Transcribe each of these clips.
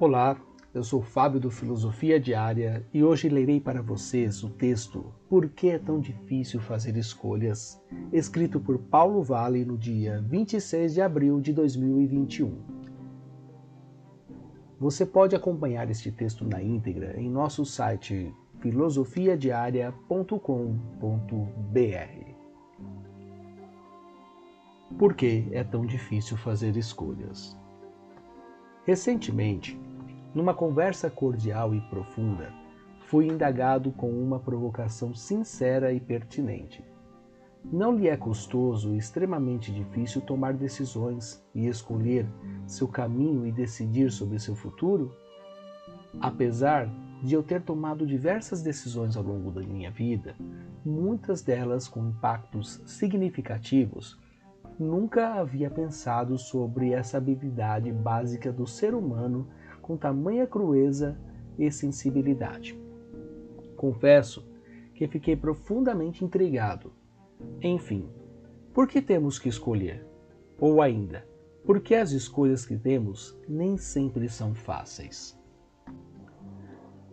Olá, eu sou Fábio do Filosofia Diária e hoje lerei para vocês o texto Por que é tão difícil fazer escolhas, escrito por Paulo Vale no dia 26 de abril de 2021. Você pode acompanhar este texto na íntegra em nosso site filosofiadiaria.com.br. Por que é tão difícil fazer escolhas? Recentemente, numa conversa cordial e profunda, fui indagado com uma provocação sincera e pertinente. Não lhe é custoso e extremamente difícil tomar decisões e escolher seu caminho e decidir sobre seu futuro? Apesar de eu ter tomado diversas decisões ao longo da minha vida, muitas delas com impactos significativos, nunca havia pensado sobre essa habilidade básica do ser humano com tamanha crueza e sensibilidade. Confesso que fiquei profundamente intrigado. Enfim, por que temos que escolher? Ou ainda, por que as escolhas que temos nem sempre são fáceis?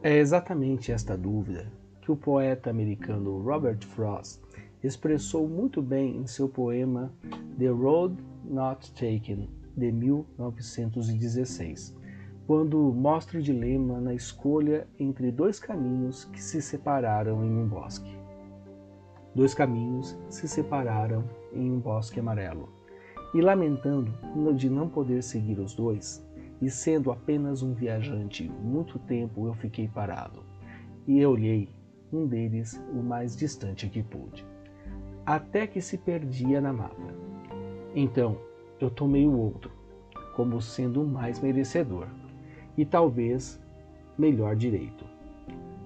É exatamente esta dúvida que o poeta americano Robert Frost expressou muito bem em seu poema The Road Not Taken, de 1916, quando mostra o dilema na escolha entre dois caminhos que se separaram em um bosque. Dois caminhos se separaram em um bosque amarelo. E lamentando de não poder seguir os dois, e sendo apenas um viajante muito tempo eu fiquei parado, e eu olhei um deles o mais distante que pude, até que se perdia na mata. Então eu tomei o outro, como sendo o mais merecedor e talvez melhor direito,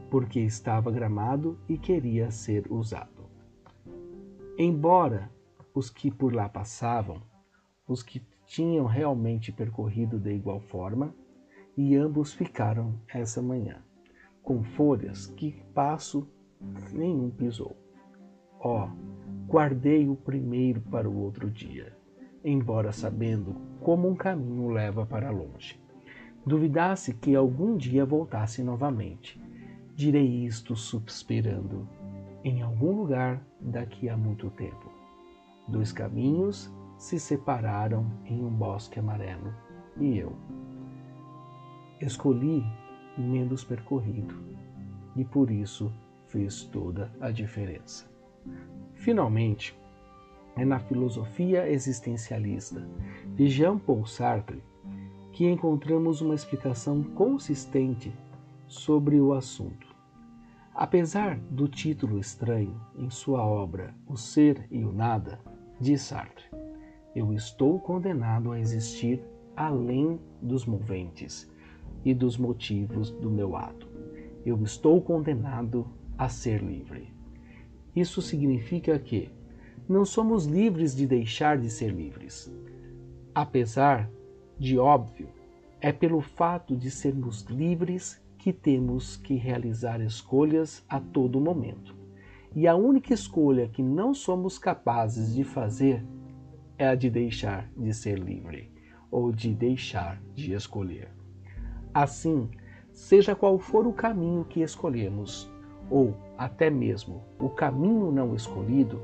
porque estava gramado e queria ser usado. Embora os que por lá passavam, os que tinham realmente percorrido de igual forma, e ambos ficaram essa manhã, com folhas que passo nenhum pisou. Ó, oh, guardei o primeiro para o outro dia, embora sabendo como um caminho leva para longe duvidasse que algum dia voltasse novamente. Direi isto suspirando, em algum lugar daqui a muito tempo. Dois caminhos se separaram em um bosque amarelo e eu. Escolhi o menos percorrido e por isso fez toda a diferença. Finalmente, é na filosofia existencialista de Jean-Paul Sartre que encontramos uma explicação consistente sobre o assunto. Apesar do título estranho em sua obra O Ser e o Nada, diz Sartre, eu estou condenado a existir além dos moventes e dos motivos do meu ato. Eu estou condenado a ser livre. Isso significa que não somos livres de deixar de ser livres. Apesar de óbvio, é pelo fato de sermos livres que temos que realizar escolhas a todo momento. E a única escolha que não somos capazes de fazer é a de deixar de ser livre ou de deixar de escolher. Assim, seja qual for o caminho que escolhemos, ou até mesmo o caminho não escolhido,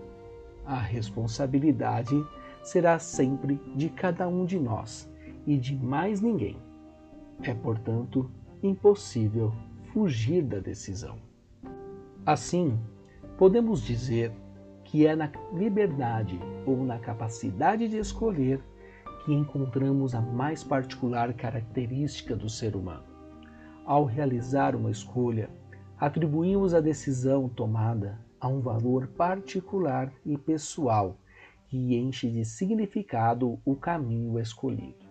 a responsabilidade será sempre de cada um de nós e de mais ninguém. É, portanto, impossível fugir da decisão. Assim, podemos dizer que é na liberdade ou na capacidade de escolher que encontramos a mais particular característica do ser humano. Ao realizar uma escolha, atribuímos a decisão tomada a um valor particular e pessoal que enche de significado o caminho escolhido.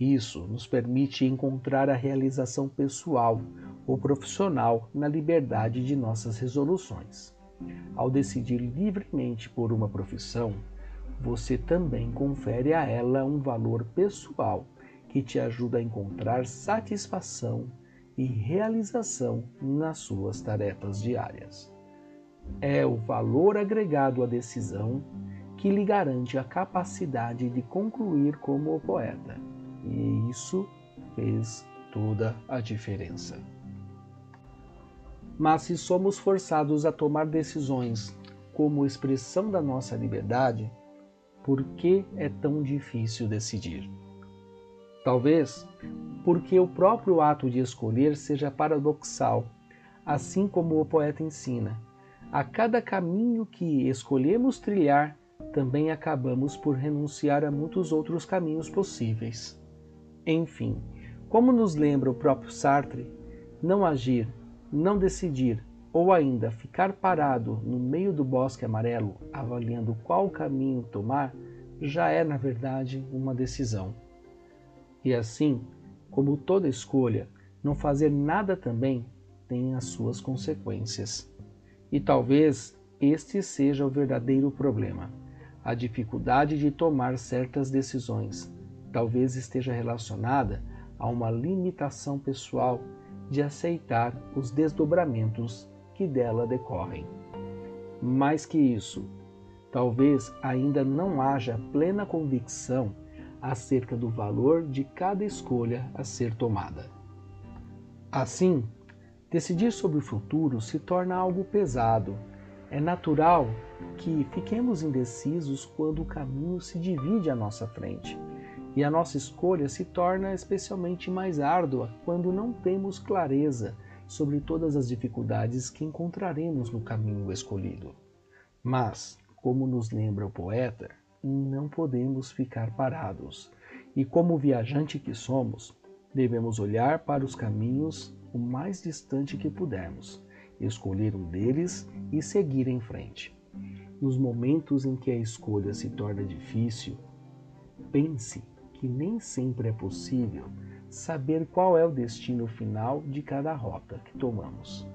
Isso nos permite encontrar a realização pessoal ou profissional na liberdade de nossas resoluções. Ao decidir livremente por uma profissão, você também confere a ela um valor pessoal que te ajuda a encontrar satisfação e realização nas suas tarefas diárias. É o valor agregado à decisão que lhe garante a capacidade de concluir como poeta e isso fez toda a diferença. Mas se somos forçados a tomar decisões como expressão da nossa liberdade, por que é tão difícil decidir? Talvez porque o próprio ato de escolher seja paradoxal, assim como o poeta ensina. A cada caminho que escolhemos trilhar, também acabamos por renunciar a muitos outros caminhos possíveis. Enfim, como nos lembra o próprio Sartre, não agir, não decidir ou ainda ficar parado no meio do bosque amarelo avaliando qual caminho tomar já é, na verdade, uma decisão. E assim, como toda escolha, não fazer nada também tem as suas consequências. E talvez este seja o verdadeiro problema. A dificuldade de tomar certas decisões talvez esteja relacionada a uma limitação pessoal de aceitar os desdobramentos que dela decorrem. Mais que isso, talvez ainda não haja plena convicção acerca do valor de cada escolha a ser tomada. Assim, decidir sobre o futuro se torna algo pesado. É natural que fiquemos indecisos quando o caminho se divide à nossa frente e a nossa escolha se torna especialmente mais árdua quando não temos clareza sobre todas as dificuldades que encontraremos no caminho escolhido. Mas, como nos lembra o poeta, não podemos ficar parados. E como viajante que somos, devemos olhar para os caminhos o mais distante que pudermos, escolher um deles e seguir em frente. Nos momentos em que a escolha se torna difícil, pense que nem sempre é possível saber qual é o destino final de cada rota que tomamos.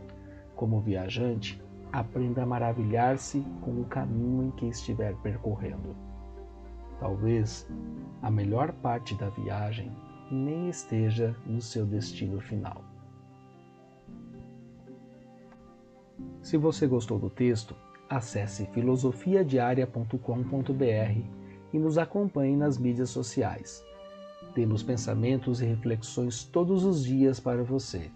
Como viajante, aprenda a maravilhar-se com o caminho em que estiver percorrendo. Talvez a melhor parte da viagem nem esteja no seu destino final. Se você gostou do texto, acesse filosofiadiaria.com.br e nos acompanhe nas mídias sociais. Temos pensamentos e reflexões todos os dias para você,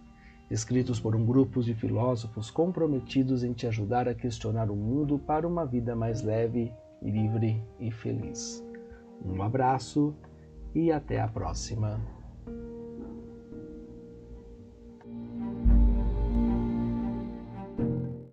escritos por um grupo de filósofos comprometidos em te ajudar a questionar o mundo para uma vida mais leve, livre e feliz. Um abraço e até a próxima.